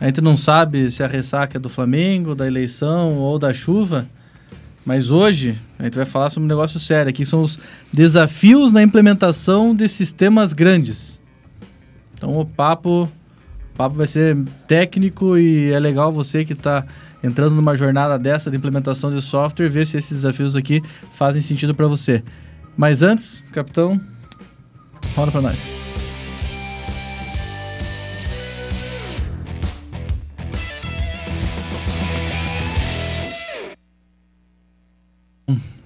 A gente não sabe se a ressaca é do Flamengo, da eleição ou da chuva, mas hoje a gente vai falar sobre um negócio sério aqui, são os desafios na implementação de sistemas grandes. Então o papo, o papo vai ser técnico e é legal você que está entrando numa jornada dessa de implementação de software, ver se esses desafios aqui fazem sentido para você. Mas antes, capitão, rola para nós.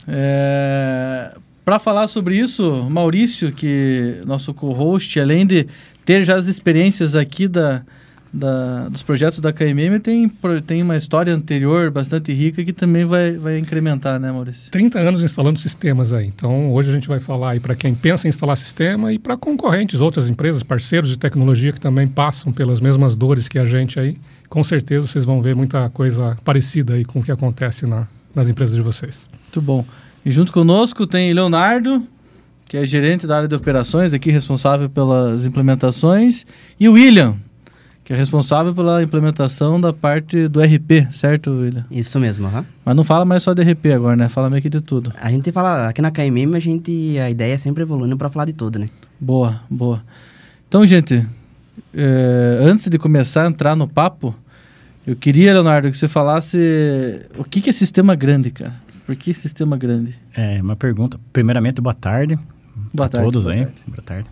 É, para falar sobre isso, Maurício, que nosso co-host, além de ter já as experiências aqui da, da, dos projetos da KMM, tem, tem uma história anterior bastante rica que também vai, vai incrementar, né, Maurício? 30 anos instalando sistemas aí. Então, hoje a gente vai falar aí para quem pensa em instalar sistema e para concorrentes, outras empresas, parceiros de tecnologia que também passam pelas mesmas dores que a gente aí. Com certeza vocês vão ver muita coisa parecida aí com o que acontece na, nas empresas de vocês. Muito bom. E junto conosco tem Leonardo, que é gerente da área de operações, aqui responsável pelas implementações, e o William, que é responsável pela implementação da parte do RP, certo, William? Isso mesmo, aham. Uhum. Mas não fala mais só de RP agora, né? Fala meio que de tudo. A gente fala, aqui na KMM, a gente, a ideia é sempre evoluindo para falar de tudo, né? Boa, boa. Então, gente, é, antes de começar a entrar no papo, eu queria, Leonardo, que você falasse o que, que é sistema grande, cara. Por que sistema grande? É, uma pergunta. Primeiramente, boa tarde. Boa a tarde. todos boa aí. Tarde. Boa tarde.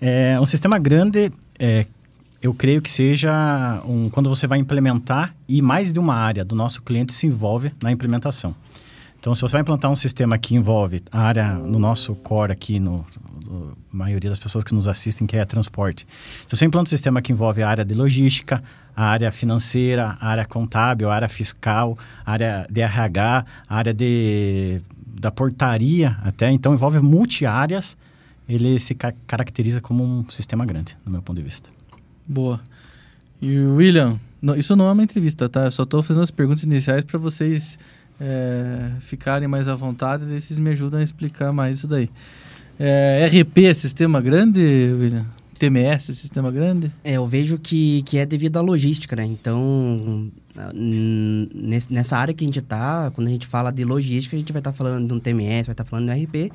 É, um sistema grande, é, eu creio que seja um, quando você vai implementar e mais de uma área do nosso cliente se envolve na implementação. Então, se você vai implantar um sistema que envolve a área no nosso core aqui, no, no, a maioria das pessoas que nos assistem, que é transporte. Se você implanta um sistema que envolve a área de logística, a área financeira, a área contábil, a área fiscal, a área de RH, a área de, da portaria até, então envolve multi-áreas, ele se ca caracteriza como um sistema grande, no meu ponto de vista. Boa. E William, isso não é uma entrevista, tá? Eu só estou fazendo as perguntas iniciais para vocês é, ficarem mais à vontade e vocês me ajudam a explicar mais isso daí. É, RP é sistema grande, William? TMS é sistema grande? É, eu vejo que, que é devido à logística, né? Então, nessa área que a gente está, quando a gente fala de logística, a gente vai estar tá falando de um TMS, vai estar tá falando de um RP,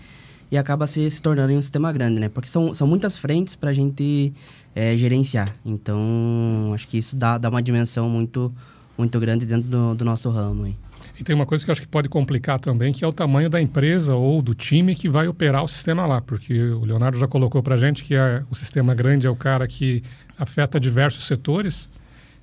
e acaba se, se tornando um sistema grande, né? Porque são, são muitas frentes para a gente é, gerenciar. Então, acho que isso dá, dá uma dimensão muito, muito grande dentro do, do nosso ramo aí. E tem uma coisa que eu acho que pode complicar também, que é o tamanho da empresa ou do time que vai operar o sistema lá, porque o Leonardo já colocou para a gente que é, o sistema grande é o cara que afeta diversos setores.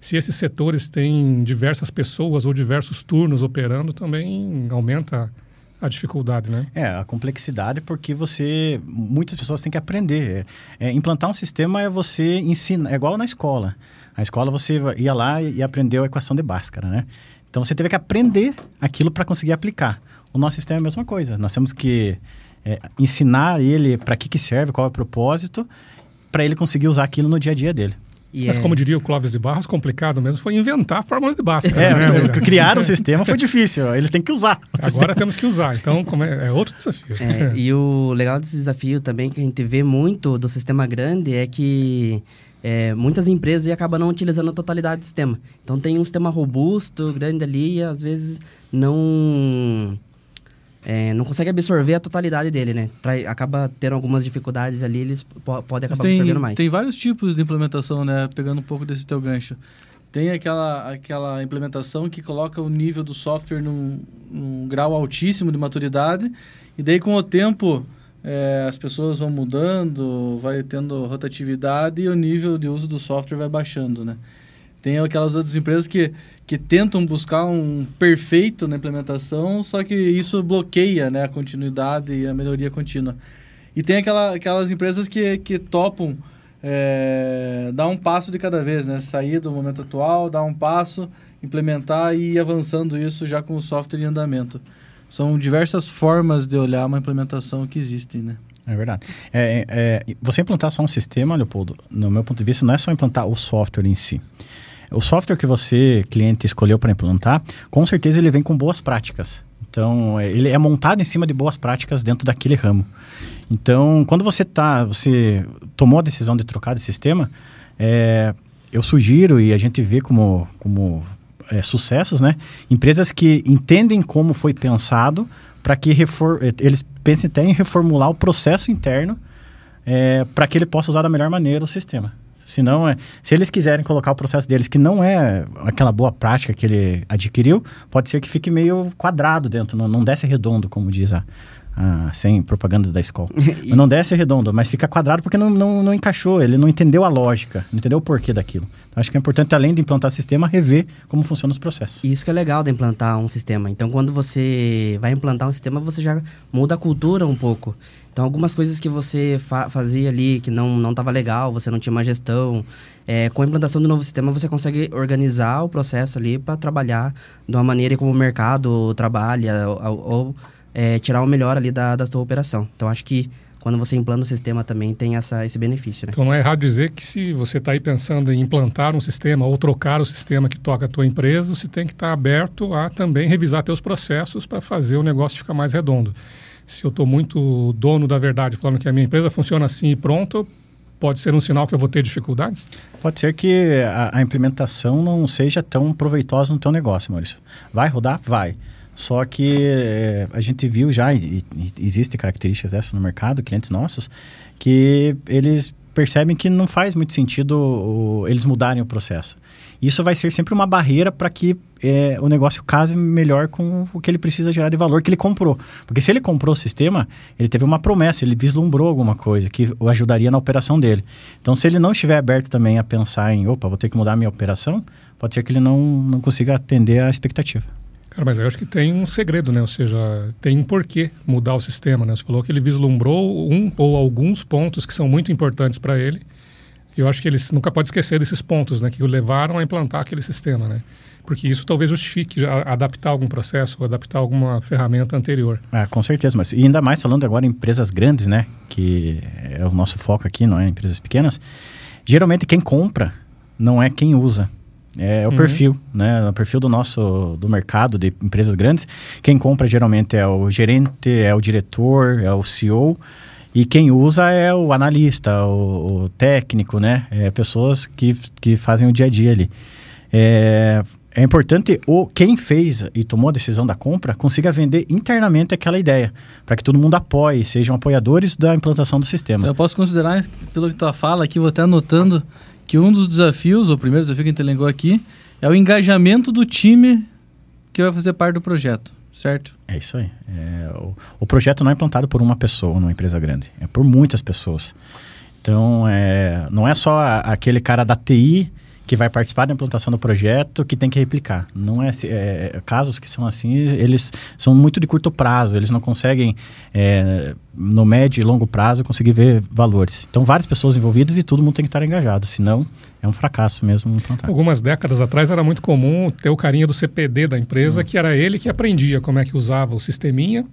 Se esses setores têm diversas pessoas ou diversos turnos operando, também aumenta a dificuldade, né? É, a complexidade porque você... Muitas pessoas têm que aprender. É, é, implantar um sistema é você ensinar... É igual na escola. Na escola você ia lá e aprendeu a equação de Bhaskara, né? Então você teve que aprender aquilo para conseguir aplicar. O nosso sistema é a mesma coisa. Nós temos que é, ensinar ele para que, que serve, qual é o propósito, para ele conseguir usar aquilo no dia a dia dele. E Mas é... como diria o Clóvis de Barros, complicado mesmo foi inventar a fórmula de Bhaskara. É, né? criar o sistema foi difícil, eles têm que usar. Agora temos que usar, então é, é, outro desafio. É, e o legal desse desafio também que a gente vê muito do sistema grande é que é, muitas empresas acabam não utilizando a totalidade do sistema. Então tem um sistema robusto, grande ali, e às vezes não é, não consegue absorver a totalidade dele, né? Pra, acaba tendo algumas dificuldades ali, eles po podem acabar tem, absorvendo mais. Tem vários tipos de implementação, né? Pegando um pouco desse teu gancho. Tem aquela, aquela implementação que coloca o nível do software num, num grau altíssimo de maturidade, e daí com o tempo é, as pessoas vão mudando, vai tendo rotatividade e o nível de uso do software vai baixando, né? Tem aquelas outras empresas que, que tentam buscar um perfeito na implementação, só que isso bloqueia né, a continuidade e a melhoria contínua. E tem aquela, aquelas empresas que, que topam é, dar um passo de cada vez, né? Sair do momento atual, dar um passo, implementar e ir avançando isso já com o software em andamento são diversas formas de olhar uma implementação que existem, né? É verdade. É, é, você implantar só um sistema, Leopoldo, no meu ponto de vista, não é só implantar o software em si. O software que você, cliente, escolheu para implantar, com certeza ele vem com boas práticas. Então, é, ele é montado em cima de boas práticas dentro daquele ramo. Então, quando você tá, você tomou a decisão de trocar de sistema, é, eu sugiro e a gente vê como, como é, sucessos, né? Empresas que entendem como foi pensado para que refor eles pensem até em reformular o processo interno é, para que ele possa usar da melhor maneira o sistema. Senão, é, se eles quiserem colocar o processo deles, que não é aquela boa prática que ele adquiriu, pode ser que fique meio quadrado dentro, não, não desce redondo, como diz a, ah, sem propaganda da escola. e... Não desce redondo, mas fica quadrado porque não, não, não, encaixou, ele não entendeu a lógica, não entendeu o porquê daquilo. Então, acho que é importante, além de implantar sistema, rever como funcionam os processos. Isso que é legal de implantar um sistema. Então, quando você vai implantar um sistema, você já muda a cultura um pouco. Então, algumas coisas que você fa fazia ali que não estava legal, você não tinha uma gestão, é, com a implantação do novo sistema, você consegue organizar o processo ali para trabalhar de uma maneira como o mercado trabalha, ou, ou é, tirar o melhor ali da, da sua operação. Então, acho que quando você implanta o sistema também tem essa, esse benefício. Né? Então, não é errado dizer que se você está aí pensando em implantar um sistema ou trocar o sistema que toca a tua empresa, você tem que estar tá aberto a também revisar teus processos para fazer o negócio ficar mais redondo. Se eu estou muito dono da verdade falando que a minha empresa funciona assim e pronto, pode ser um sinal que eu vou ter dificuldades? Pode ser que a, a implementação não seja tão proveitosa no teu negócio, Maurício. Vai rodar? Vai. Só que é, a gente viu já, e, e existem características dessas no mercado, clientes nossos, que eles percebem que não faz muito sentido o, eles mudarem o processo. Isso vai ser sempre uma barreira para que é, o negócio case melhor com o que ele precisa gerar de valor que ele comprou. Porque se ele comprou o sistema, ele teve uma promessa, ele vislumbrou alguma coisa que o ajudaria na operação dele. Então, se ele não estiver aberto também a pensar em, opa, vou ter que mudar a minha operação, pode ser que ele não, não consiga atender a expectativa. Cara, mas eu acho que tem um segredo, né? Ou seja, tem um porquê mudar o sistema, né? Você falou que ele vislumbrou um ou alguns pontos que são muito importantes para ele. Eu acho que eles nunca pode esquecer desses pontos, né? Que o levaram a implantar aquele sistema, né? Porque isso talvez justifique adaptar algum processo ou adaptar alguma ferramenta anterior. Ah, com certeza, mas e ainda mais falando agora em empresas grandes, né? Que é o nosso foco aqui, não é? Empresas pequenas. Geralmente quem compra não é quem usa. É, o uhum. perfil, né? O perfil do nosso do mercado de empresas grandes. Quem compra geralmente é o gerente, é o diretor, é o CEO. E quem usa é o analista, o, o técnico, né? É pessoas que, que fazem o dia a dia ali. É, é importante o quem fez e tomou a decisão da compra consiga vender internamente aquela ideia, para que todo mundo apoie, sejam apoiadores da implantação do sistema. Eu posso considerar, pelo que tu fala aqui, vou até anotando que um dos desafios, o primeiro desafio que a gente elencou aqui, é o engajamento do time que vai fazer parte do projeto, certo? É isso aí. É, o, o, projeto não é implantado por uma pessoa numa empresa grande, é por muitas pessoas. Então, é, não é só a, aquele cara da TI que vai participar da implantação do projeto que tem que replicar. Não é, é, casos que são assim, eles são muito de curto prazo, eles não conseguem é, no médio e longo prazo conseguir ver valores. Então várias pessoas envolvidas e todo mundo tem que estar engajado, senão é um fracasso mesmo implantar. Algumas décadas atrás era muito comum ter o carinha do CPD da empresa, hum. que era ele que aprendia como é que usava o sisteminha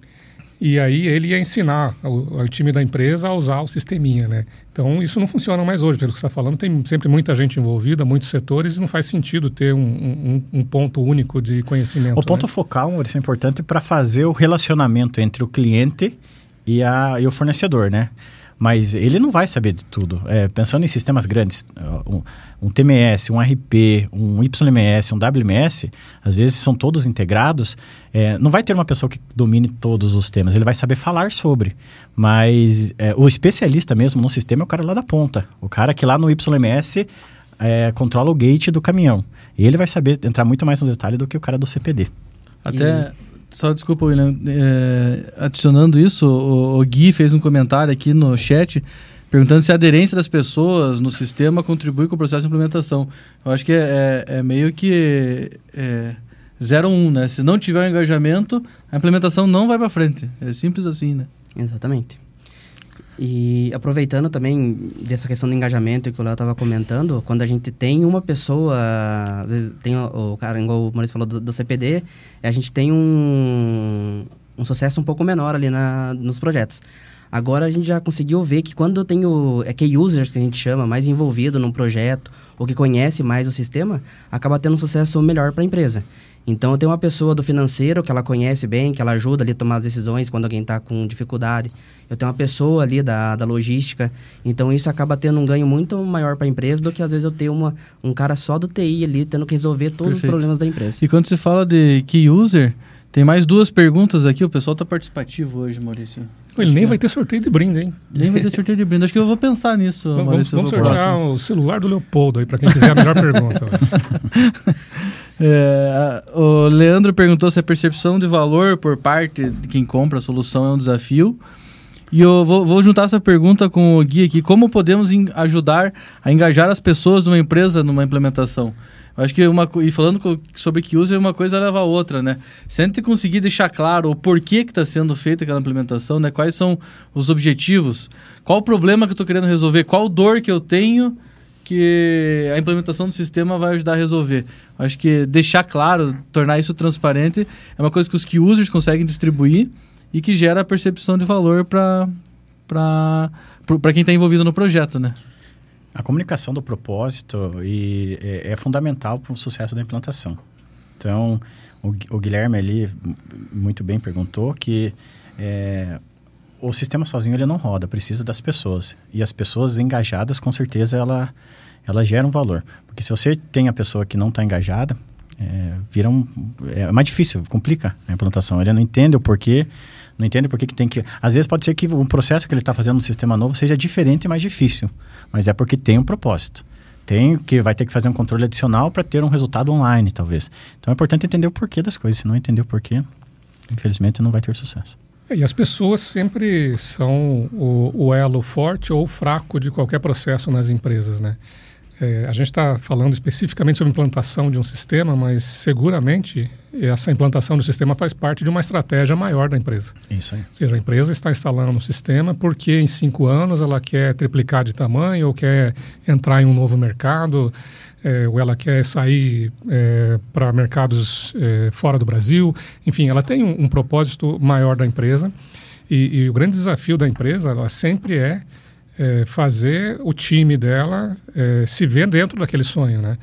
e aí ele ia ensinar o, time da empresa a usar o sisteminha, né? Então isso não funciona mais hoje, pelo que você está falando. Tem sempre muita gente envolvida, muitos setores e não faz sentido ter um, um, um ponto único de conhecimento. O ponto né? focal, isso é importante para fazer o relacionamento entre o cliente e, a, e o fornecedor, né? Mas ele não vai saber de tudo. É, pensando em sistemas grandes, um, um, TMS, um RP, um YMS, um WMS, às vezes são todos integrados, é, não vai ter uma pessoa que domine todos os temas, ele vai saber falar sobre, mas é, o especialista mesmo no sistema é o cara lá da ponta, o cara que lá no YMS é, controla o gate do caminhão, e ele vai saber entrar muito mais no detalhe do que o cara do CPD. Até... E só desculpa, William. É, adicionando isso, o, o, Gui fez um comentário aqui no chat perguntando se a aderência das pessoas no sistema contribui com o processo de implementação. Eu acho que é, é, é meio que é, 0 1, um, né? Se não tiver um engajamento, a implementação não vai para frente. É simples assim, né? Exatamente. E aproveitando também dessa questão do engajamento que o Léo estava comentando, quando a gente tem uma pessoa, às vezes tem o, o cara, igual o Maurício falou do, do, CPD, a gente tem um, um sucesso um pouco menor ali na, nos projetos. Agora a gente já conseguiu ver que quando tem o é key users que a gente chama, mais envolvido no projeto, ou que conhece mais o sistema, acaba tendo um sucesso melhor para a empresa. Então, eu tenho uma pessoa do financeiro que ela conhece bem, que ela ajuda ali a tomar as decisões quando alguém está com dificuldade. Eu tenho uma pessoa ali da, da logística. Então, isso acaba tendo um ganho muito maior para a empresa do que, às vezes, eu ter uma, um cara só do TI ali, tendo que resolver todos Perfeito. os problemas da empresa. E quando se fala de key user, tem mais duas perguntas aqui. O pessoal está participativo hoje, Maurício. Ele nem vai ter sorteio de brinde, hein? Nem vai ter sorteio de brinde. Acho que eu vou pensar nisso, Vamos, Maurício. vamos pro sortear próximo. o celular do Leopoldo aí, para quem quiser a melhor pergunta. É, o Leandro perguntou se a percepção de valor por parte de quem compra a solução é um desafio. E eu vou, vou juntar essa pergunta com o Gui aqui. Como podemos ajudar a engajar as pessoas de uma empresa numa implementação? Eu acho que uma e falando sobre que usa uma coisa leva a outra, né? Se a gente conseguir deixar claro o porquê que está sendo feita aquela implementação, né? Quais são os objetivos? Qual o problema que eu estou querendo resolver? Qual dor que eu tenho que a implementação do sistema vai ajudar a resolver. Acho que deixar claro, tornar isso transparente, é uma coisa que os key users conseguem distribuir e que gera a percepção de valor para quem está envolvido no projeto, né? A comunicação do propósito e é, é fundamental para o sucesso da implantação. Então, o, o Guilherme ali muito bem perguntou que é, o sistema sozinho ele não roda, precisa das pessoas. E as pessoas engajadas, com certeza, ela, ela gera um valor. Porque se você tem a pessoa que não está engajada, é, vira um, é mais difícil, complica a implantação. Ele não entende o porquê, não entende por que que tem que... Às vezes pode ser que o processo que ele está fazendo no sistema novo seja diferente e mais difícil, mas é porque tem um propósito. Tem que vai ter que fazer um controle adicional para ter um resultado online, talvez. Então é importante entender o porquê das coisas. Se não entender o porquê, infelizmente não vai ter sucesso. É, E as pessoas sempre são o, o elo forte ou fraco de qualquer processo nas empresas, né? É, a gente está falando especificamente sobre implantação de um sistema, mas seguramente essa implantação do sistema faz parte de uma estratégia maior da empresa. Isso aí. Ou seja, a empresa está instalando um sistema porque em cinco anos ela quer triplicar de tamanho ou quer entrar em um novo mercado, eh, ou ela quer sair para mercados eh, fora do Brasil. Enfim, ela tem um, um propósito maior da empresa. E, e o grande desafio da empresa ela sempre é eh, fazer o time dela eh, se ver dentro daquele sonho, né?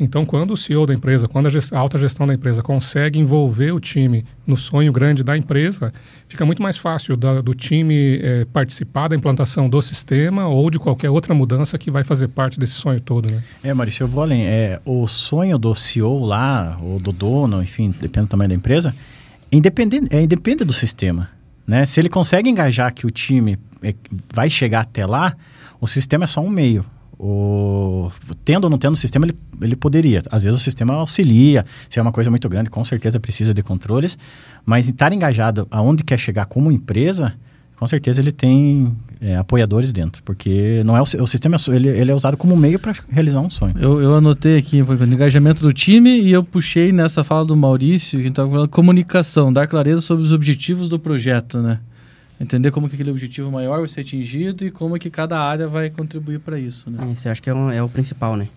Então, quando o CEO da empresa, quando a, gest- a alta gestão da empresa consegue envolver o time no sonho grande da empresa, fica muito mais fácil da- do time eh, participar da implantação do sistema ou de qualquer outra mudança que vai fazer parte desse sonho todo, né? É, Maurício, eu vou além. É, o sonho do CEO lá, ou do dono, enfim, depende do tamanho da empresa, independente, é independe do sistema. Né? Se ele consegue engajar que o time é, vai chegar até lá, o sistema é só um meio. O, tendo ou não tendo o sistema, ele, ele poderia. Às vezes o sistema auxilia, se é uma coisa muito grande, com certeza precisa de controles, mas estar engajado aonde quer chegar como empresa, com certeza ele tem é, apoiadores dentro, porque não é o, o sistema é ele, ele é usado como meio para realizar um sonho. Eu, eu anotei aqui, por exemplo, engajamento do time e eu puxei nessa fala do Maurício, que estava falando comunicação, dar clareza sobre os objetivos do projeto, né? Entender como que aquele objetivo maior vai ser atingido e como que cada área vai contribuir para isso, né? É, Isso eu acho que é, um- é o principal, né?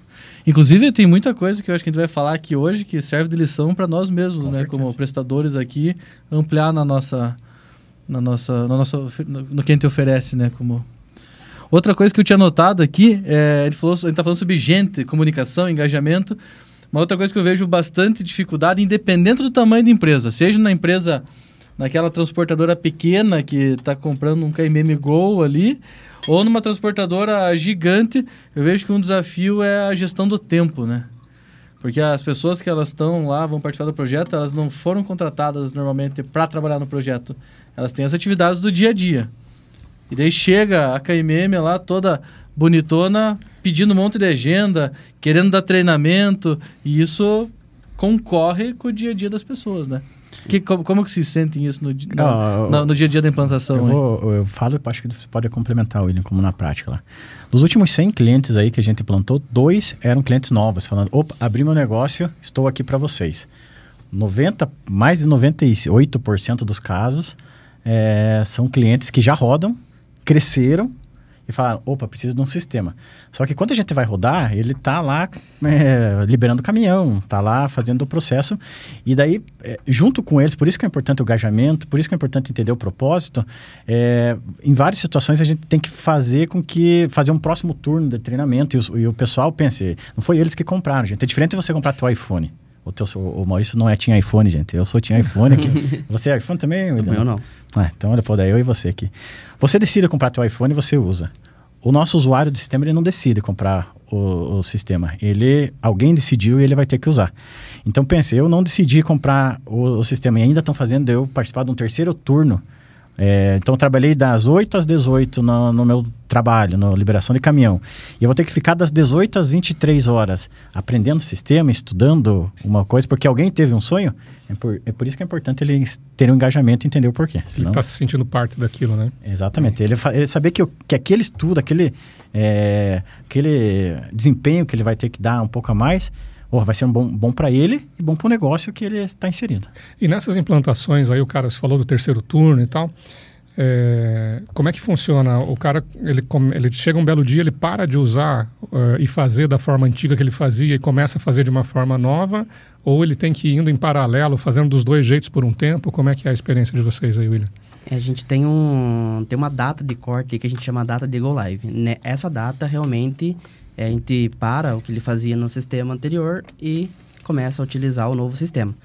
Inclusive, tem muita coisa que eu acho que a gente vai falar aqui hoje que serve de lição para nós mesmos, Com né? certeza. Como prestadores aqui, ampliar na nossa, na nossa, na nossa, no, no que a gente oferece, né? Como outra coisa que eu tinha notado aqui, é, ele falou, a gente tá falando sobre gente, comunicação, engajamento. Uma outra coisa que eu vejo bastante dificuldade, independente do tamanho da empresa, seja na empresa, naquela transportadora pequena que está comprando um KMM Gol ali, ou numa transportadora gigante, eu vejo que um desafio é a gestão do tempo, né? Porque as pessoas que elas estão lá, vão participar do projeto, elas não foram contratadas normalmente para trabalhar no projeto. Elas têm as atividades do dia a dia. E daí chega a KMM lá toda bonitona, pedindo um monte de agenda, querendo dar treinamento, e isso concorre com o dia a dia das pessoas, né? Que, como, como que se sentem isso no, Ah, na- no dia a dia da implantação? Eu, vou, eu falo, eu acho que você pode complementar, William, como na prática lá. Dos últimos 100 clientes aí que a gente implantou, dois eram clientes novos, falando, opa, abri meu negócio, estou aqui para vocês. 90, mais de 98% dos casos é, são clientes que já rodam, cresceram e falaram, opa, preciso de um sistema. Só que quando a gente vai rodar, ele está lá é, liberando caminhão, está lá fazendo o processo. E daí, é, junto com eles, por isso que é importante o engajamento, por isso que é importante entender o propósito, é, em várias situações a gente tem que fazer com que, fazer um próximo turno de treinamento e, os- e o pessoal pense, não foi eles que compraram, gente. É diferente você comprar teu iPhone. O, teu, o Maurício não é tinha iPhone, gente. Eu sou tinha iPhone aqui. você é iPhone também, William? Eu não. Ah, então olha, pô, daí eu e você aqui. Você decide comprar teu iPhone e você usa. O nosso usuário do sistema, ele não decide comprar o, o, sistema. Ele, alguém decidiu e ele vai ter que usar. Então pense, eu não decidi comprar o, o sistema e ainda estão fazendo eu participar de um terceiro turno é, então, eu trabalhei das 8 às 18 no, no, meu trabalho, na liberação de caminhão. E eu vou ter que ficar das 18 às 23 horas aprendendo o sistema, estudando uma coisa, porque alguém teve um sonho. É por, é por isso que é importante ele ter um engajamento e entender o porquê. Senão... Ele está se sentindo parte daquilo, né? Exatamente. Ele, ele saber que, que aquele estudo, aquele, é, aquele desempenho que ele vai ter que dar um pouco a mais oh, vai ser um bom, bom para ele e bom para o negócio que ele está inserindo. E nessas implantações aí, o cara se falou do terceiro turno e tal. É, como é que funciona? O cara ele, ele chega um belo dia, ele para de usar uh, e fazer da forma antiga que ele fazia e começa a fazer de uma forma nova, ou ele tem que ir indo em paralelo, fazendo dos dois jeitos por um tempo? Como é que é a experiência de vocês aí, William? É, a gente tem, um, tem uma data de corte que a gente chama data de go live. Né? Essa data realmente a gente para o que ele fazia no sistema anterior e começa a utilizar o novo sistema.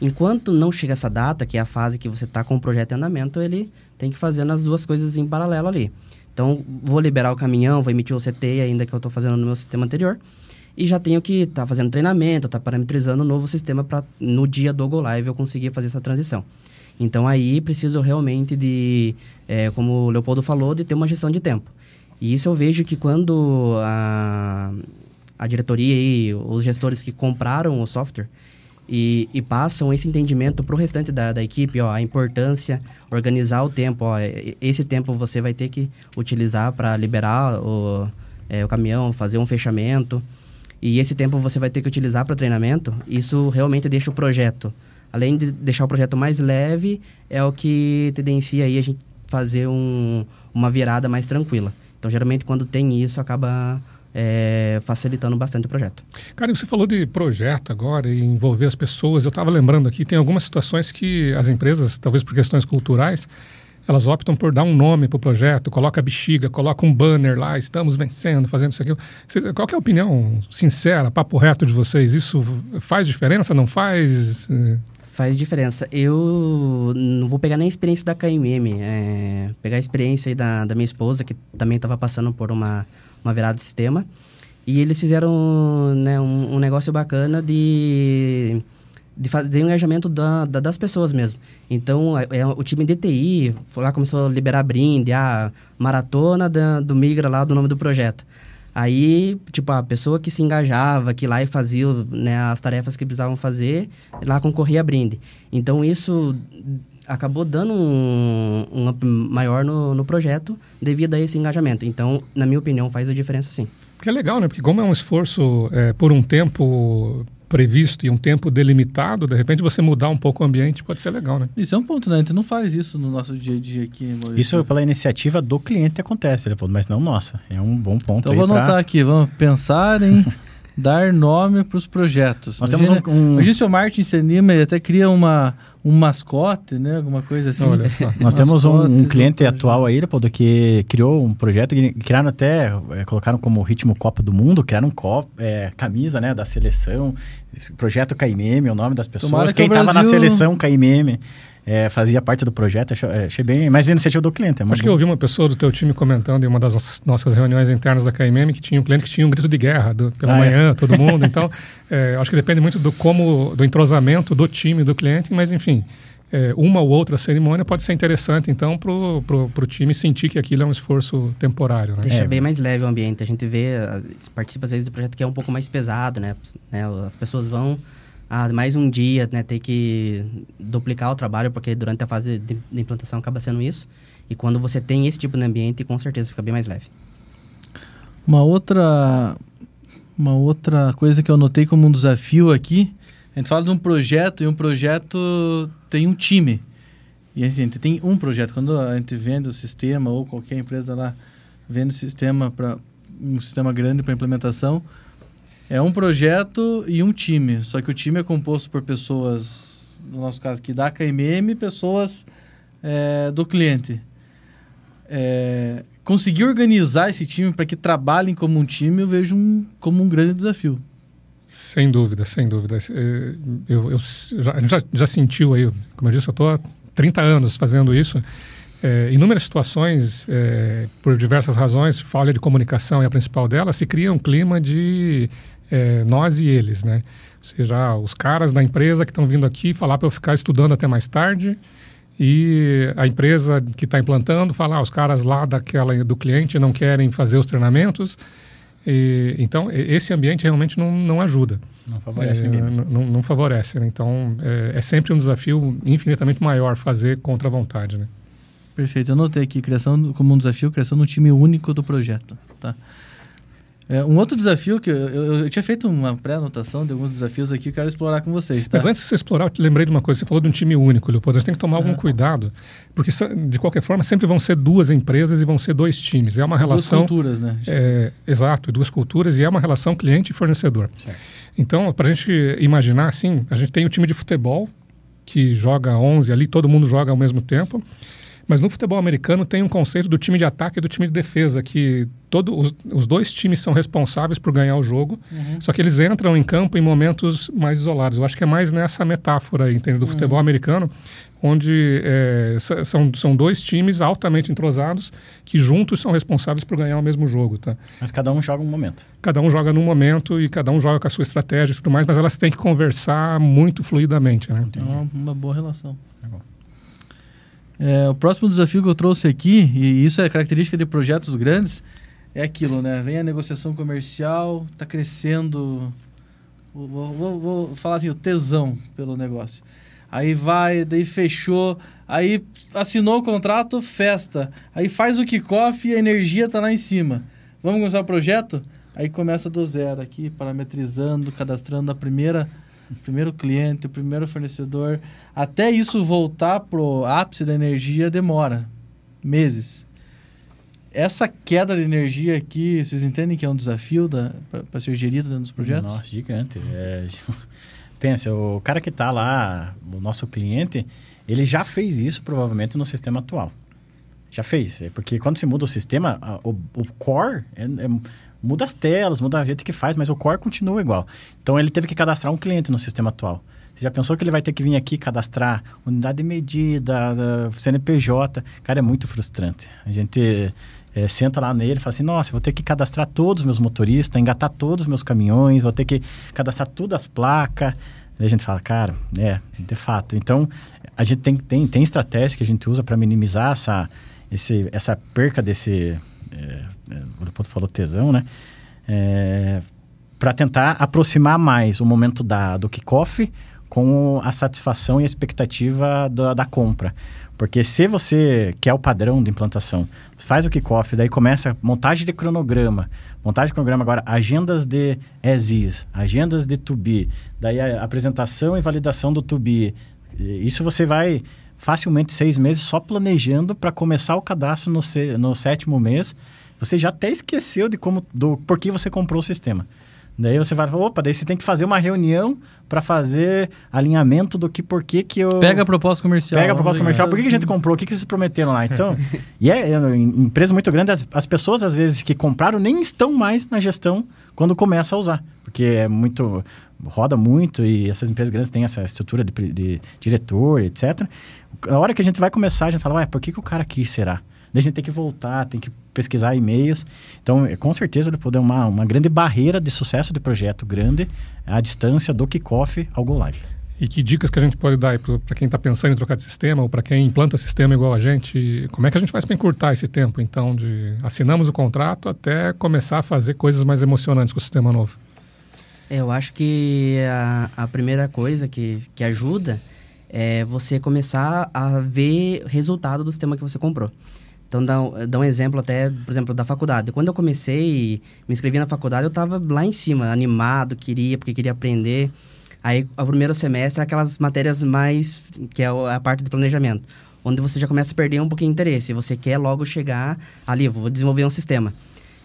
Enquanto não chega essa data, que é a fase que você está com o projeto em andamento, ele tem que fazer as duas coisas em paralelo ali. Então, vou liberar o caminhão, vou emitir o CT ainda que eu estou fazendo no meu sistema anterior. E já tenho que estar tá fazendo treinamento, estar tá parametrizando o novo sistema para no dia do Go Live eu conseguir fazer essa transição. Então, aí preciso realmente de, é, como o Leopoldo falou, de ter uma gestão de tempo. E isso eu vejo que quando a, a diretoria e os gestores que compraram o software e, e passam esse entendimento para o restante da, da equipe, ó, a importância, organizar o tempo, ó, esse tempo você vai ter que utilizar para liberar o, é, o caminhão, fazer um fechamento, e esse tempo você vai ter que utilizar para treinamento, isso realmente deixa o projeto, além de deixar o projeto mais leve, é o que tendencia aí a gente fazer um, uma virada mais tranquila. Então, geralmente, quando tem isso, acaba é, facilitando bastante o projeto. Cara, você falou de projeto agora e envolver as pessoas. Eu estava lembrando aqui, tem algumas situações que as empresas, talvez por questões culturais, elas optam por dar um nome para o projeto, coloca a bexiga, coloca um banner lá, estamos vencendo, fazendo isso aqui. Qual é a opinião sincera, papo reto de vocês? Isso faz diferença, não faz? Faz diferença. Eu não vou pegar nem a experiência da KMM, é, pegar a experiência da, da minha esposa, que também estava passando por uma, uma virada de sistema. E eles fizeram né, um, um negócio bacana de, de fazer o engajamento da, da, das pessoas mesmo. Então, é, o time DTI foi lá, começou a liberar brinde, a maratona da, do Migra lá, do nome do projeto. Aí, tipo, a pessoa que se engajava, que lá e fazia né, as tarefas que precisavam fazer, lá concorria a brinde. Então, isso acabou dando um, um up maior no, no projeto devido a esse engajamento. Então, na minha opinião, faz a diferença sim. Que é legal, né? Porque como é um esforço é, por um tempo previsto e um tempo delimitado, de repente você mudar um pouco o ambiente pode ser legal, né? Isso é um ponto, né? A gente não faz isso no nosso dia a dia aqui, Maurício. Isso pela iniciativa do cliente acontece, mas não nossa. É um bom ponto Então vou anotar pra... aqui, vamos pensar em dar nome para os projetos. Nós imagina, temos um, um... Imagina se o Martin se anima e até cria uma, um mascote, né? Alguma coisa assim. Olha só. Nós temos um, um cliente atual aí, Leopoldo, que criou um projeto, que criaram até, é, colocaram como ritmo Copa do Mundo, criaram um copo, é, camisa, né, da seleção, projeto KMM, o nome das pessoas. Quem estava Brasil... na seleção KMM é, fazia parte do projeto, achei, é, achei bem, mais iniciativa do cliente. É Acho bom. que eu ouvi uma pessoa do teu time comentando em uma das nossas reuniões internas da KMM que tinha um cliente que tinha um grito de guerra do, pela ah, é? manhã, é? todo mundo. Então, é, acho que depende muito do como, do entrosamento do time do cliente, mas enfim, é, uma ou outra cerimônia pode ser interessante, então, para o time sentir que aquilo é um esforço temporário. Né? Deixa é, bem mais leve o ambiente. A gente vê, participa às vezes do projeto que é um pouco mais pesado, né? né as pessoas vão ah, mais um dia, né, ter que duplicar o trabalho, porque durante a fase de, de, implantação acaba sendo isso. E quando você tem esse tipo de ambiente, com certeza fica bem mais leve. Uma outra, uma outra coisa que eu notei como um desafio aqui, a gente fala de um projeto e um projeto tem um time. E assim, a gente tem um projeto. Quando a gente vende o sistema ou qualquer empresa lá vende o sistema para um sistema grande para implementação, é um projeto e um time. Só que o time é composto por pessoas, no nosso caso aqui, da KMM, pessoas é, do cliente. É, conseguir organizar esse time para que trabalhem como um time, eu vejo um, como um grande desafio. Sem dúvida, sem dúvida. É, eu, eu já, já, já sentiu aí, como eu disse, eu estou há 30 anos fazendo isso. É, inúmeras situações, é, por diversas razões, falha de comunicação é a principal delas, se cria um clima de é, nós e eles, né? Ou seja, os caras da empresa que estão vindo aqui falar para eu ficar estudando até mais tarde e a empresa que está implantando falar, ah, os caras lá daquela do cliente não querem fazer os treinamentos. E, então, esse ambiente realmente não, não ajuda. Não favorece é, ninguém. Não, não, favorece. Né? Então, é, é, sempre um desafio infinitamente maior fazer contra a vontade. Né? Perfeito. Eu anotei aqui, criação como um desafio, criação de um time único do projeto. Tá? É, um outro desafio que eu, eu, eu tinha feito uma pré-anotação de alguns desafios aqui que eu quero explorar com vocês. Tá? Mas antes de você explorar, eu lembrei de uma coisa. Você falou de um time único, Leopoldo. A gente tem que tomar algum cuidado, porque de qualquer forma sempre vão ser duas empresas e vão ser dois times. É uma relação. Duas culturas, né? É, exato, duas culturas e é uma relação cliente e fornecedor. Certo. Então, para a gente imaginar assim, a gente tem o time de futebol que joga 11 ali, todo mundo joga ao mesmo tempo. Mas no futebol americano tem um conceito do time de ataque e do time de defesa, que todo, os, os dois times são responsáveis por ganhar o jogo, uhum. só que eles entram em campo em momentos mais isolados. Eu acho que é mais nessa metáfora aí, entende, do uhum. futebol americano, onde é, são, são dois times altamente entrosados que juntos são responsáveis por ganhar o mesmo jogo, tá? Mas cada um joga um momento. Cada um joga num momento e cada um joga com a sua estratégia e tudo mais, mas elas têm que conversar muito fluidamente, né? É uma, uma boa relação. É bom. É, o próximo desafio que eu trouxe aqui, e isso é característica de projetos grandes, é aquilo, né? Vem a negociação comercial, está crescendo. Vou, vou, vou, falar assim, o tesão pelo negócio. Aí vai, daí fechou, aí assinou o contrato, festa. Aí faz o kickoff e a energia está lá em cima. Vamos começar o projeto? Aí começa do zero aqui, parametrizando, cadastrando a primeira primeiro cliente, o primeiro fornecedor, até isso voltar pro ápice da energia demora meses. Essa queda de energia aqui, vocês entendem que é um desafio para ser gerido dentro dos projetos? Nossa, gigante. É, pensa, o cara que está lá, o nosso cliente, ele já fez isso provavelmente no sistema atual. Já fez. É porque quando você muda o sistema, o, o core é, é Muda as telas, muda a jeito que faz, mas o core continua igual. Então ele teve que cadastrar um cliente no sistema atual. Você já pensou que ele vai ter que vir aqui cadastrar unidade de medida, CNPJ? Cara, é muito frustrante. A gente é, senta lá nele e fala assim: nossa, vou ter que cadastrar todos os meus motoristas, engatar todos os meus caminhões, vou ter que cadastrar todas as placas. Aí a gente fala, cara, é, de fato. Então, a gente tem, tem, tem estratégias que a gente usa para minimizar essa, esse, essa perca desse, é, é, o Leopoldo falou tesão, né? É, para tentar aproximar mais o momento da, do kickoff com a satisfação e a expectativa da, da, compra. Porque se você quer o padrão de implantação, faz o kickoff, daí começa montagem de cronograma, montagem de cronograma agora, agendas de ESIS, agendas de to be, daí a apresentação e validação do to be. Isso você vai facilmente seis meses só planejando para começar o cadastro no, se, no sétimo mês. Você já até esqueceu de como, do por que você comprou o sistema. Daí você vai, opa, daí você tem que fazer uma reunião para fazer alinhamento do que, por que que eu... Pega a proposta comercial. Pega a proposta comercial. Por que, que a gente comprou? O que, que vocês prometeram lá? Então, e é, é empresa muito grande, as, as pessoas às vezes que compraram nem estão mais na gestão quando começa a usar. Porque é muito, roda muito e essas empresas grandes têm essa estrutura de, de diretor, etc a hora que a gente vai começar, a gente fala, ué, por que, que o cara quis será? Daí a gente tem que voltar, tem que pesquisar e-mails. Então, é, com certeza, ele pode uma, uma grande barreira de sucesso de projeto grande a distância do kickoff ao Go Live. E que dicas que a gente pode dar para quem está pensando em trocar de sistema ou para quem implanta sistema igual a gente? Como é que a gente faz para encurtar esse tempo, então, de assinamos o contrato até começar a fazer coisas mais emocionantes com o sistema novo? Eu acho que a, a primeira coisa que, que ajuda é você começar a ver resultado do sistema que você comprou. Então, dá, dá um exemplo até, por exemplo, da faculdade. Quando eu comecei, me inscrevi na faculdade, eu estava lá em cima, animado, queria, porque queria aprender. Aí, o primeiro semestre é aquelas matérias mais, que é a parte de planejamento, onde você já começa a perder um pouquinho de interesse. Você quer logo chegar ali, vou desenvolver um sistema.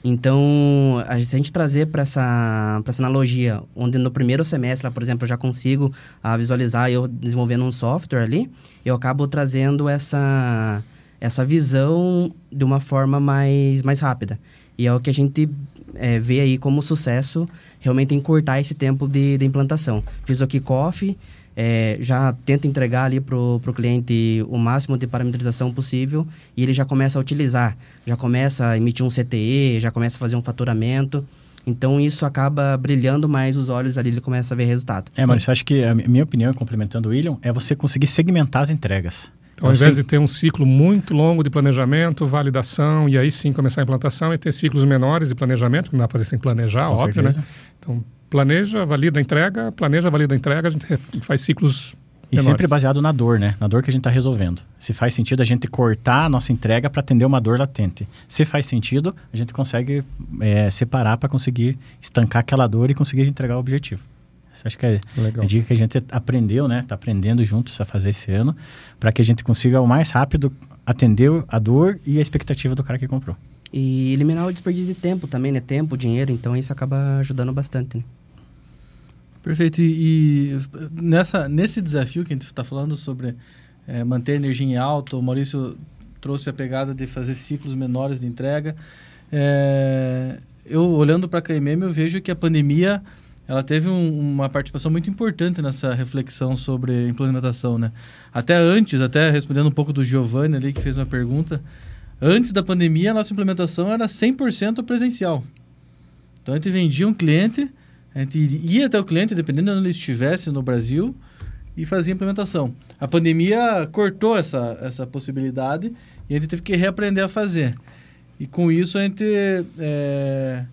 Então, a, se a gente trazer para essa, essa analogia, onde no primeiro semestre, por exemplo, eu já consigo ah, visualizar eu desenvolvendo um software ali, eu acabo trazendo essa, essa visão de uma forma mais, mais rápida. E é o que a gente é, vê aí como sucesso realmente encurtar esse tempo de, de implantação. Fiz o kickoff, é, já tento entregar ali para o cliente o máximo de parametrização possível e ele já começa a utilizar, já começa a emitir um CTE, já começa a fazer um faturamento. Então isso acaba brilhando mais os olhos ali, ele começa a ver resultado. É, mas eu acho que a minha opinião, complementando o William, é você conseguir segmentar as entregas. Então, ao invés de ter um ciclo muito longo de planejamento, validação e aí sim começar a implantação, é ter ciclos menores de planejamento, que não dá para fazer sem planejar, Com óbvio, né? certeza. né? Então, planeja, valida a entrega, planeja, valida a entrega, a gente faz ciclos e menores. sempre baseado na dor, né? Na dor que a gente está resolvendo. Se faz sentido a gente cortar a nossa entrega para atender uma dor latente. Se faz sentido, a gente consegue é, separar para conseguir estancar aquela dor e conseguir entregar o objetivo. Essa acho que é Legal. a dica que a gente aprendeu, né? Está aprendendo juntos a fazer esse ano, para que a gente consiga o mais rápido atender a dor e a expectativa do cara que comprou. E eliminar o desperdício de tempo também, né? Tempo, dinheiro, então isso acaba ajudando bastante, né? Perfeito. E, e, nessa, nesse desafio que a gente está falando sobre é, manter a energia em alta, o Maurício trouxe a pegada de fazer ciclos menores de entrega. É, eu, olhando para a KMM, eu vejo que a pandemia ela teve um, uma participação muito importante nessa reflexão sobre implementação, né? Até antes, até respondendo um pouco do Giovanni ali, que fez uma pergunta, antes da pandemia, a nossa implementação era 100% presencial. Então, a gente vendia um cliente a gente ia até o cliente, dependendo de onde ele estivesse no Brasil, e fazia a implementação. A pandemia cortou essa, essa possibilidade e a gente teve que reaprender a fazer. E com isso a gente é,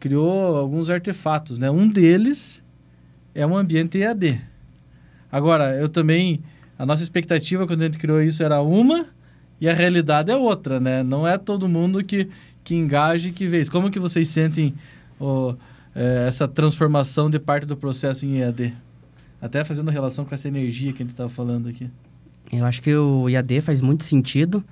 criou alguns artefatos. Né? Um deles é um ambiente EAD. Agora, eu também. A nossa expectativa quando a gente criou isso era uma e a realidade é outra, né? Não é todo mundo que, que engaje que vê isso. Como que vocês sentem oh, é, essa transformação de parte do processo em EAD? Até fazendo relação com essa energia que a gente estava falando aqui. Eu acho que o EAD faz muito sentido,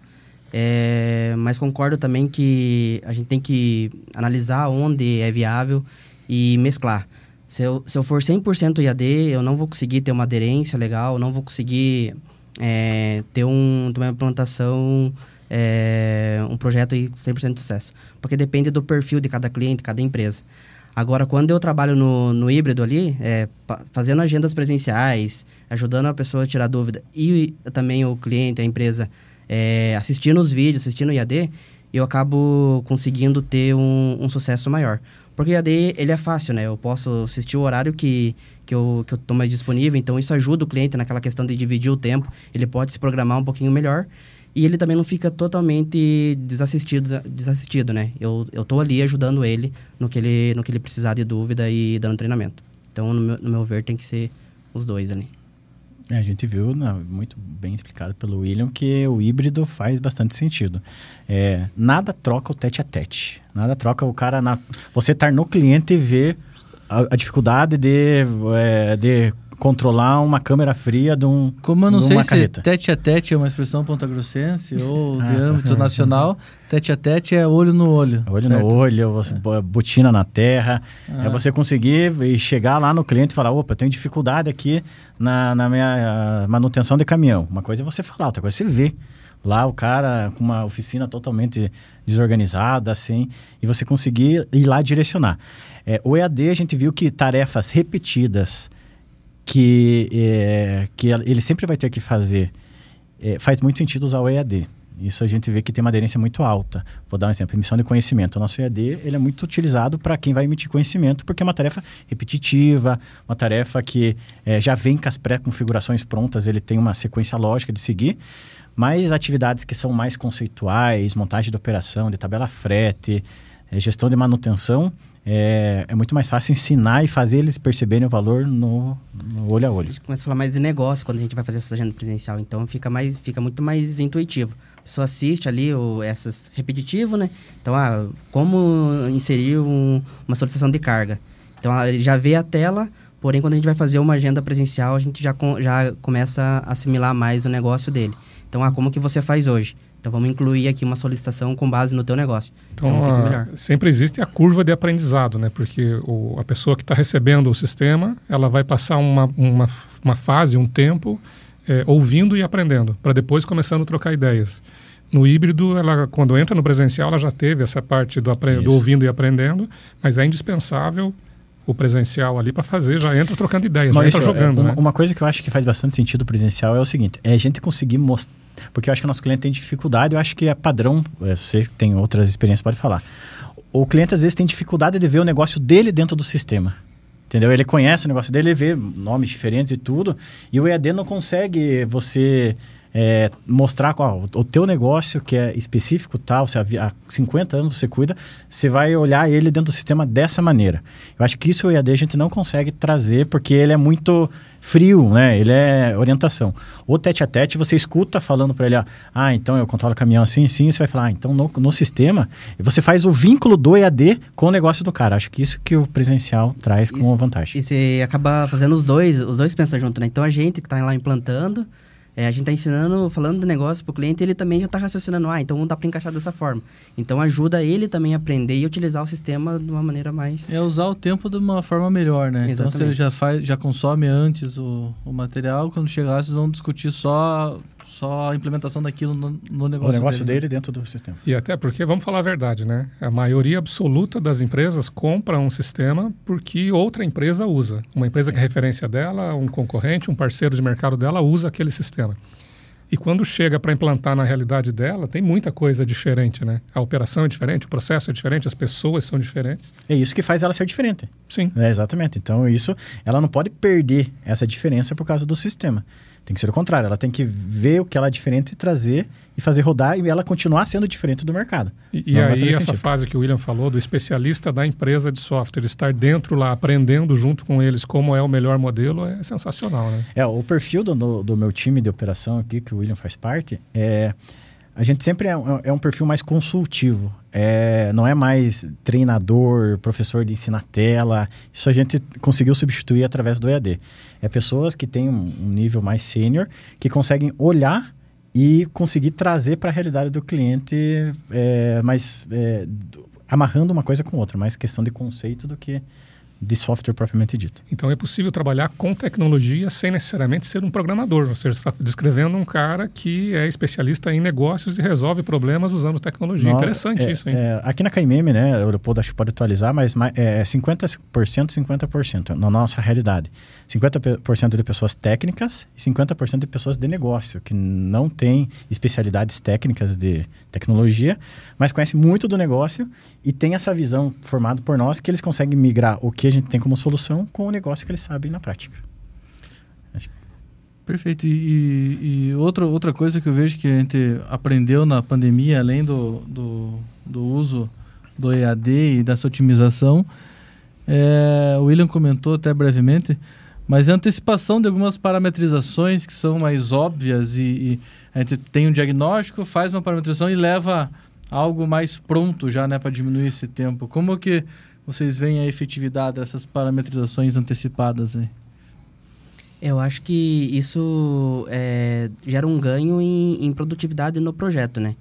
é, mas concordo também que a gente tem que analisar onde é viável e mesclar. Se eu, se eu for 100% EAD, eu não vou conseguir ter uma aderência legal, não vou conseguir é, ter um, uma implantação, é, um projeto aí 100% de sucesso. Porque depende do perfil de cada cliente, cada empresa. Agora, quando eu trabalho no, no híbrido ali, é, fazendo agendas presenciais, ajudando a pessoa a tirar dúvida e também o cliente, a empresa, é, assistindo os vídeos, assistindo o IAD, eu acabo conseguindo ter um, um, sucesso maior. Porque o IAD, ele é fácil, né? Eu posso assistir o horário que, que eu estou que eu mais disponível, então isso ajuda o cliente naquela questão de dividir o tempo. Ele pode se programar um pouquinho melhor e ele também não fica totalmente desassistido, desassistido né? Eu, eu tô ali ajudando ele no que ele, no que ele precisar de dúvida e dando treinamento. Então, no meu, no meu ver, tem que ser os dois ali. É, a gente viu, né, muito bem explicado pelo William, que o híbrido faz bastante sentido. É, nada troca o tete a tete. Nada troca o cara... Na, você estar no cliente e ver a, a dificuldade de, é, de controlar uma câmera fria de um Como eu não sei carreta. se tete a tete é uma expressão ponta-grossense ou de ah, âmbito nacional, tete a tete é olho no olho. Olho certo? no olho, você é. botina na terra. Ah. É você conseguir e chegar lá no cliente e falar, opa, eu tenho dificuldade aqui na, na minha ah, manutenção de caminhão. Uma coisa é você falar, outra coisa é você ver. Lá o cara com uma oficina totalmente desorganizada, assim, e você conseguir ir lá direcionar. É, o EAD a gente viu que tarefas repetidas, que, é, que ele sempre vai ter que fazer. É, faz muito sentido usar o EAD. Isso a gente vê que tem uma aderência muito alta. Vou dar um exemplo, emissão de conhecimento. O nosso EAD ele é muito utilizado para quem vai emitir conhecimento, porque é uma tarefa repetitiva, uma tarefa que é, já vem com as pré-configurações prontas, ele tem uma sequência lógica de seguir. Mas atividades que são mais conceituais, montagem de operação, de tabela frete, é, gestão de manutenção, é, é, muito mais fácil ensinar e fazer eles perceberem o valor no, no, olho a olho. A gente começa a falar mais de negócio quando a gente vai fazer essa agenda presencial, então fica, mais, fica muito mais intuitivo. A pessoa assiste ali o, essas repetitivo, né? Então, ah, como inserir um, uma solicitação de carga. Então, ah, ele já vê a tela, porém, quando a gente vai fazer uma agenda presencial, a gente já, com, já começa a assimilar mais o negócio dele. Então, ah, como que você faz hoje? Então vamos incluir aqui uma solicitação com base no teu negócio. Então, então a, sempre existe a curva de aprendizado, né? Porque o, a pessoa que está recebendo o sistema, ela vai passar uma, uma, uma fase, um tempo, é, ouvindo e aprendendo, para depois começando a trocar ideias. No híbrido, ela, quando entra no presencial, ela já teve essa parte do, do ouvindo e aprendendo, mas é indispensável o presencial ali para fazer, já entra trocando ideias, Maurício, já entra jogando. É, uma, né? uma, coisa que eu acho que faz bastante sentido presencial é o seguinte: é a gente conseguir mostrar. Porque eu acho que o nosso cliente tem dificuldade, eu acho que é padrão, é, você tem outras experiências, pode falar. O cliente às vezes tem dificuldade de ver o negócio dele dentro do sistema. Entendeu? Ele conhece o negócio dele, ele vê nomes diferentes e tudo, e o EAD não consegue você é, mostrar qual o teu negócio que é específico tal, se há 50 anos você cuida, você vai olhar ele dentro do sistema dessa maneira. Eu acho que isso o EAD a gente não consegue trazer porque ele é muito frio, né? Ele é orientação. O tete a tete você escuta falando para ele, ah, então eu controlo o caminhão assim, sim, você vai falar, ah, então no, no sistema você faz o vínculo do EAD com o negócio do cara. Acho que isso que o presencial traz como vantagem. E você acaba fazendo os dois, os dois pensam junto, né? Então a gente que está lá implantando é, a gente está ensinando, falando do negócio para o cliente, ele também já está raciocinando, ah, então dá para encaixar dessa forma. Então ajuda ele também a aprender e utilizar o sistema de uma maneira mais... É usar o tempo de uma forma melhor, né? Exatamente. Então se ele já, faz, já consome antes o, o material, quando chegar vocês vão discutir só só a implementação daquilo no, no negócio, o negócio dele, dele dentro do sistema. E até porque, vamos falar a verdade, né? A maioria absoluta das empresas compra um sistema porque outra empresa usa. Uma empresa Sim. que é referência dela, um concorrente, um parceiro de mercado dela usa aquele sistema. E quando chega para implantar na realidade dela, tem muita coisa diferente, né? A operação é diferente, o processo é diferente, as pessoas são diferentes. É isso que faz ela ser diferente. Sim. É, exatamente. Então, isso, ela não pode perder essa diferença por causa do sistema. Tem que ser o contrário, ela tem que ver o que ela é diferente e trazer e fazer rodar e ela continuar sendo diferente do mercado. E, e aí essa sentido. fase que o William falou do especialista da empresa de software estar dentro lá aprendendo junto com eles como é o melhor modelo é sensacional, né? É, o perfil do, do meu time de operação aqui que o William faz parte é a gente sempre é, é um perfil mais consultivo. É, não é mais treinador, professor de ensina tela. Isso a gente conseguiu substituir através do EAD. É pessoas que têm um, um nível mais sênior, que conseguem olhar e conseguir trazer para a realidade do cliente, é, mais é, amarrando uma coisa com outra, mais questão de conceito do que de software propriamente dito. Então é possível trabalhar com tecnologia sem necessariamente ser um programador. Você está descrevendo um cara que é especialista em negócios e resolve problemas usando tecnologia. Não, Interessante é, isso, hein? É, aqui na KMM, né, o Leopoldo acho que pode atualizar, mas é 50%, 50% na nossa realidade. 50% de pessoas técnicas e 50% de pessoas de negócio, que não têm especialidades técnicas de tecnologia, mas conhecem muito do negócio e tem essa visão formada por nós que eles conseguem migrar o que a gente tem como solução com o negócio que eles sabem na prática. Perfeito. E, e, outra, outra coisa que eu vejo que a gente aprendeu na pandemia, além do, do, do uso do EAD e dessa otimização, é, o William comentou até brevemente, mas a antecipação de algumas parametrizações que são mais óbvias e, e a gente tem um diagnóstico, faz uma parametrização e leva algo mais pronto já, né, para diminuir esse tempo. Como que vocês veem a efetividade dessas parametrizações antecipadas aí? Eu acho que isso é, gera um ganho em, em, produtividade no projeto, né?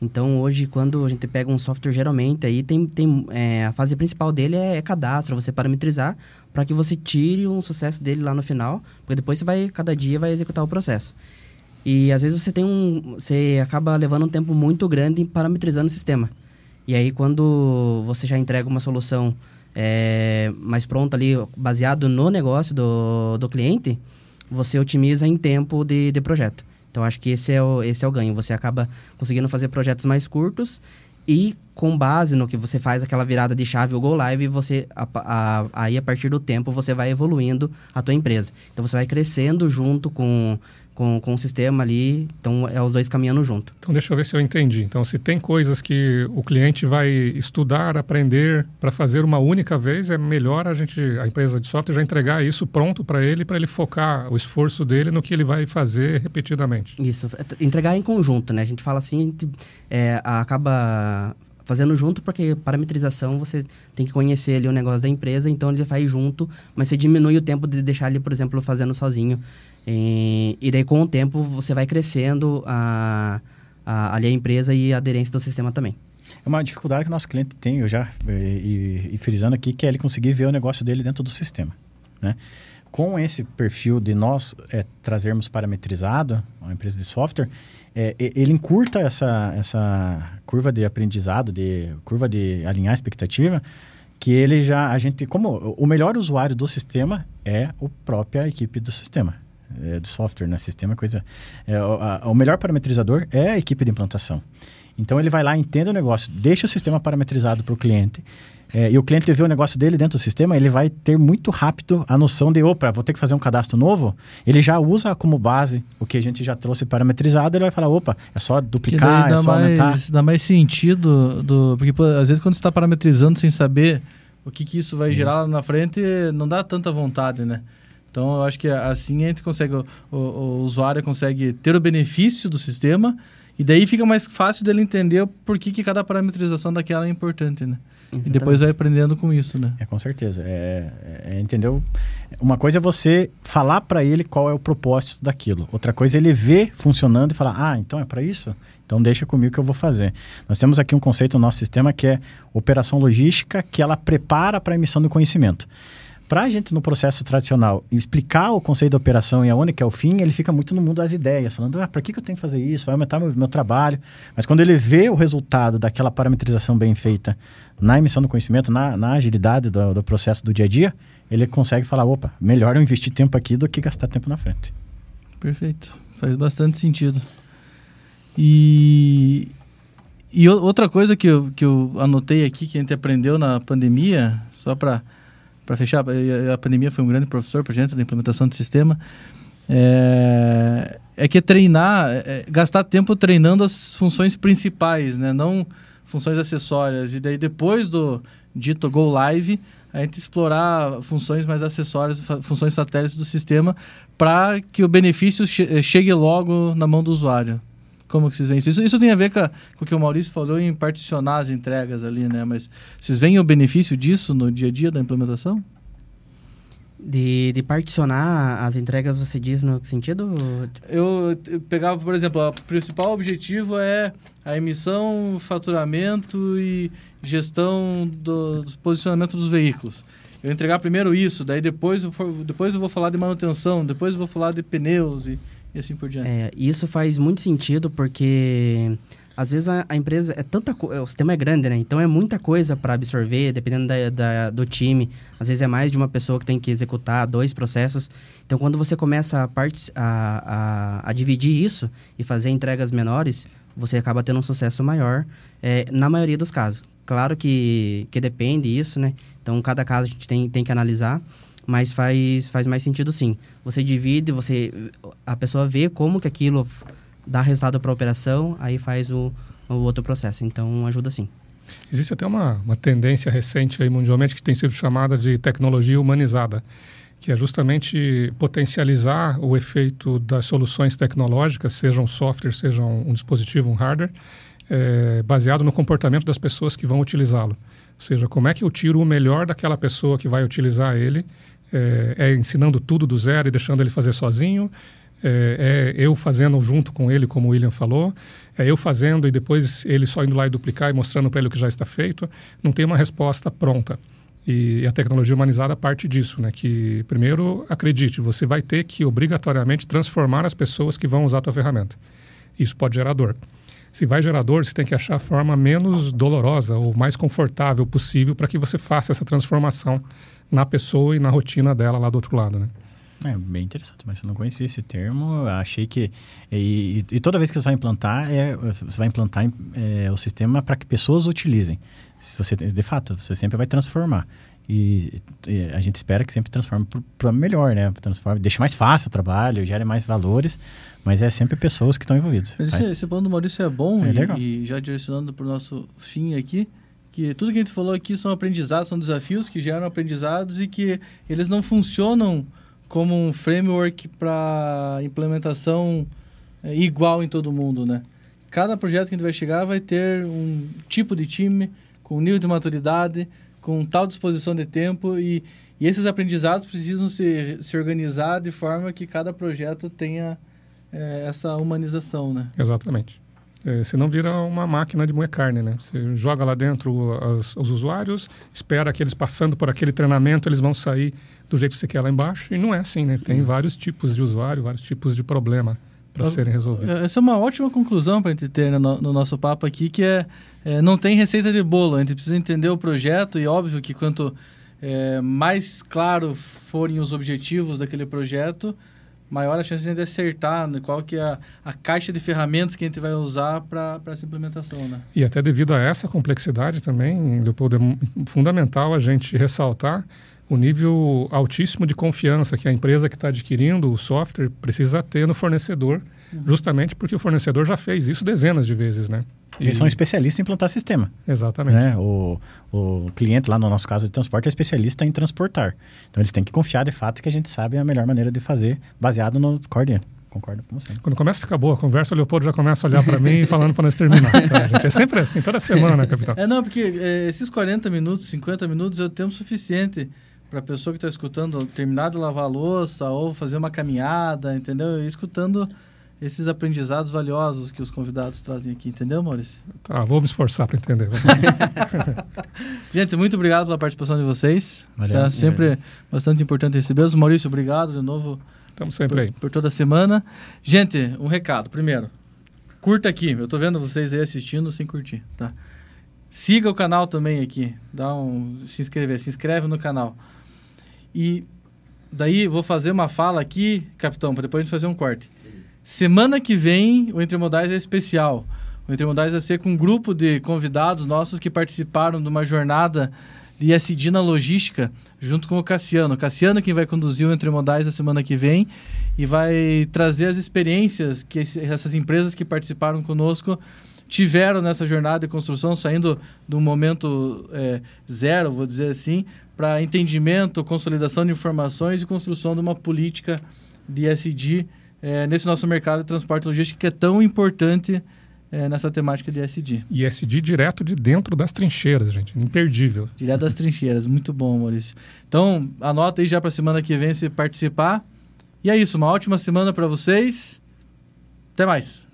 Então, hoje, quando a gente pega um software, geralmente, aí tem, tem é, a fase principal dele é, é cadastro, você parametrizar para que você tire um sucesso dele lá no final, porque depois você vai, cada dia, vai executar o processo. E às vezes você tem um. Você acaba levando um tempo muito grande parametrizando o sistema. E aí, quando você já entrega uma solução é, mais pronta ali, baseado no negócio do, do cliente, você otimiza em tempo de, de projeto. Então, acho que esse é, o, esse é o ganho. Você acaba conseguindo fazer projetos mais curtos e com base no que você faz aquela virada de chave ou go live, você a, a, aí a partir do tempo você vai evoluindo a tua empresa. Então você vai crescendo junto com com, com o sistema ali, então é os dois caminhando junto. Então deixa eu ver se eu entendi. Então se tem coisas que o cliente vai estudar, aprender para fazer uma única vez, é melhor a gente, a empresa de software já entregar isso pronto para ele, para ele focar o esforço dele no que ele vai fazer repetidamente. Isso, é, entregar em conjunto, né? A gente fala assim, é, acaba fazendo junto, porque parametrização você tem que conhecer ali o negócio da empresa, então ele faz junto, mas você diminui o tempo de deixar ele, por exemplo, fazendo sozinho. E, e daí, com o tempo, você vai crescendo a, a, ali a empresa e a aderência do sistema também. É uma dificuldade que o nosso cliente tem, eu já e, e frisando aqui, que é ele conseguir ver o negócio dele dentro do sistema. Né? Com esse perfil de nós é, trazermos parametrizado, uma empresa de software, é, ele encurta essa, essa curva de aprendizado, de curva de alinhar a expectativa, que ele já, a gente, como o melhor usuário do sistema é a própria equipe do sistema, é, do software, né? Sistema é coisa. É, a, o melhor parametrizador é a equipe de implantação. Então ele vai lá, entende o negócio, deixa o sistema parametrizado para o cliente. É, e o cliente vê o negócio dele dentro do sistema, ele vai ter muito rápido a noção de, opa, vou ter que fazer um cadastro novo. Ele já usa como base o que a gente já trouxe parametrizado, ele vai falar, opa, é só duplicar, é só mais, aumentar. Dá mais sentido, do, porque pô, às vezes quando você está parametrizando sem saber o que, que isso vai isso. gerar lá na frente, não dá tanta vontade, né? Então, eu acho que assim a gente consegue, o, o, o usuário consegue ter o benefício do sistema e daí fica mais fácil dele entender por que, que cada parametrização daquela é importante, né? Exatamente. E depois vai aprendendo com isso, né? É, com certeza. É, é, é entendeu? Uma coisa é você falar para ele qual é o propósito daquilo. Outra coisa é ele ver funcionando e falar, ah, então é para isso? Então deixa comigo que eu vou fazer. Nós temos aqui um conceito no nosso sistema que é operação logística, que ela prepara para a emissão do conhecimento para a gente no processo tradicional explicar o conceito da operação e aonde que é o fim, ele fica muito no mundo das ideias, falando, ah, para que, que eu tenho que fazer isso? Vai aumentar meu, meu trabalho. Mas quando ele vê o resultado daquela parametrização bem feita na emissão do conhecimento, na, na agilidade do, do processo do dia a dia, ele consegue falar, opa, melhor eu investir tempo aqui do que gastar tempo na frente. Perfeito. Faz bastante sentido. E, e outra coisa que eu, que eu anotei aqui, que a gente aprendeu na pandemia, só para para fechar, a pandemia foi um grande professor para gente da implementação do sistema, é, é que é treinar, é, é, gastar tempo treinando as funções principais, né? não funções acessórias. E daí depois do dito Go Live, a gente explorar funções mais acessórias, funções satélites do sistema, para que o benefício che chegue logo na mão do usuário. Como que vocês veem isso? isso? Isso tem a ver com, a, com o que o Maurício falou em particionar as entregas ali, né? Mas vocês veem o benefício disso no dia a dia da implementação? De, de particionar as entregas, você diz no que sentido? Eu, eu pegava, por exemplo, o principal objetivo é a emissão, faturamento e gestão do, do posicionamento dos veículos. Eu entregar primeiro isso, daí depois eu, for, depois eu vou falar de manutenção, depois eu vou falar de pneus e e assim por diante. É, isso faz muito sentido porque às vezes a, a empresa é tanta o sistema é grande, né? Então é muita coisa para absorver, dependendo da, da, do time. Às vezes é mais de uma pessoa que tem que executar dois processos. Então quando você começa a, part, a, a, a dividir isso e fazer entregas menores, você acaba tendo um sucesso maior é, na maioria dos casos. Claro que, que depende isso, né? Então cada caso a gente tem, tem que analisar mas faz, faz mais sentido sim. Você divide, você a pessoa vê como que aquilo dá resultado para a operação, aí faz o, o outro processo. Então, ajuda sim. Existe até uma, uma tendência recente aí mundialmente que tem sido chamada de tecnologia humanizada, que é justamente potencializar o efeito das soluções tecnológicas, seja um software, seja um, um dispositivo, um hardware, é, baseado no comportamento das pessoas que vão utilizá-lo. Ou seja, como é que eu tiro o melhor daquela pessoa que vai utilizar ele é, é, ensinando tudo do zero e deixando ele fazer sozinho, é, é, eu fazendo junto com ele, como o William falou, é eu fazendo e depois ele só indo lá e duplicar e mostrando para ele o que já está feito. Não tem uma resposta pronta. E a tecnologia humanizada parte disso, né? Que, primeiro, acredite, você vai ter que obrigatoriamente transformar as pessoas que vão usar a tua ferramenta. Isso pode gerar dor. Se vai gerar dor, você tem que achar a forma menos dolorosa ou mais confortável possível para que você faça essa transformação na pessoa e na rotina dela lá do outro lado, né? É bem interessante, mas eu não conhecia esse termo. Achei que e, e, toda vez que você vai implantar, é, você vai implantar é, o sistema para que pessoas utilizem. Se você, de fato, você sempre vai transformar. E, e a gente espera que sempre transforme para melhor, né? Transforme, deixe mais fácil o trabalho, gere mais valores, mas é sempre pessoas que estão envolvidas. Mas esse, esse ponto do Maurício é bom é e, e já direcionando para o nosso fim aqui que tudo que a gente falou aqui são aprendizados, são desafios que geram aprendizados e que eles não funcionam como um framework para implementação é, igual em todo mundo, né? Cada projeto que a gente vai chegar vai ter um tipo de time, com nível de maturidade, com tal disposição de tempo e, e esses aprendizados precisam se, se organizar de forma que cada projeto tenha é, essa humanização, né? Exatamente. É, senão vira uma máquina de moer carne, né? Você joga lá dentro as, os usuários, espera que eles passando por aquele treinamento, eles vão sair do jeito que você quer lá embaixo, e não é assim, né? Tem vários tipos de usuário, vários tipos de problema para serem resolvidos. Essa é uma ótima conclusão para a gente ter no, no, nosso papo aqui, que é, é, não tem receita de bolo, a gente precisa entender o projeto e óbvio que quanto é, mais claro forem os objetivos daquele projeto, maior a chance de acertar né, qual que é a, a, caixa de ferramentas que a gente vai usar para essa implementação. Né? E até devido a essa complexidade também, Leopoldo, é fundamental a gente ressaltar o nível altíssimo de confiança que a empresa que está adquirindo o software precisa ter no fornecedor, uhum. justamente porque o fornecedor já fez isso dezenas de vezes, né? Eles e... são especialistas em implantar sistema. Exatamente. Né? O, o cliente lá no nosso caso de transporte é especialista em transportar. Então eles têm que confiar de fato que a gente sabe a melhor maneira de fazer, baseado no core dele. Concordo com você. Quando começa a ficar boa a conversa, o Leopoldo já começa a olhar para mim falando para nós terminar. Tá, é sempre assim, toda semana, né, capitão? É, não, porque é, esses 40 minutos, 50 minutos é o tempo suficiente para a pessoa que está escutando terminar de lavar a louça ou fazer uma caminhada, entendeu? E escutando esses aprendizados valiosos que os convidados trazem aqui, entendeu, Maurício? Tá, vou me esforçar para entender. Gente, muito obrigado pela participação de vocês. Valeu, é sempre valeu. bastante importante recebê-los. Maurício, obrigado de novo. Estamos sempre por, aí. Por toda semana. Gente, um recado. Primeiro, curta aqui. Eu estou vendo vocês aí assistindo sem curtir, tá? Siga o canal também aqui. Dá um se inscrever, se inscreve no canal. E daí vou fazer uma fala aqui, capitão, para depois a gente fazer um corte. Semana que vem, o Entre Modais é especial. O Entre Modais vai ser com um grupo de convidados nossos que participaram de uma jornada de ISD na logística, junto com o Cassiano. O Cassiano quem vai conduzir o Entre Modais a semana que vem e vai trazer as experiências que essas empresas que participaram conosco tiveram nessa jornada de construção, saindo do momento é, zero, vou dizer assim, para entendimento, consolidação de informações e construção de uma política de ISD é, nesse nosso mercado de transporte e logística que é tão importante é, nessa temática de SD. E SD direto de dentro das trincheiras, gente. Imperdível. Direto das trincheiras. Muito bom, Maurício. Então, anota aí já para a semana que vem se participar. E é isso. Uma ótima semana para vocês. Até mais.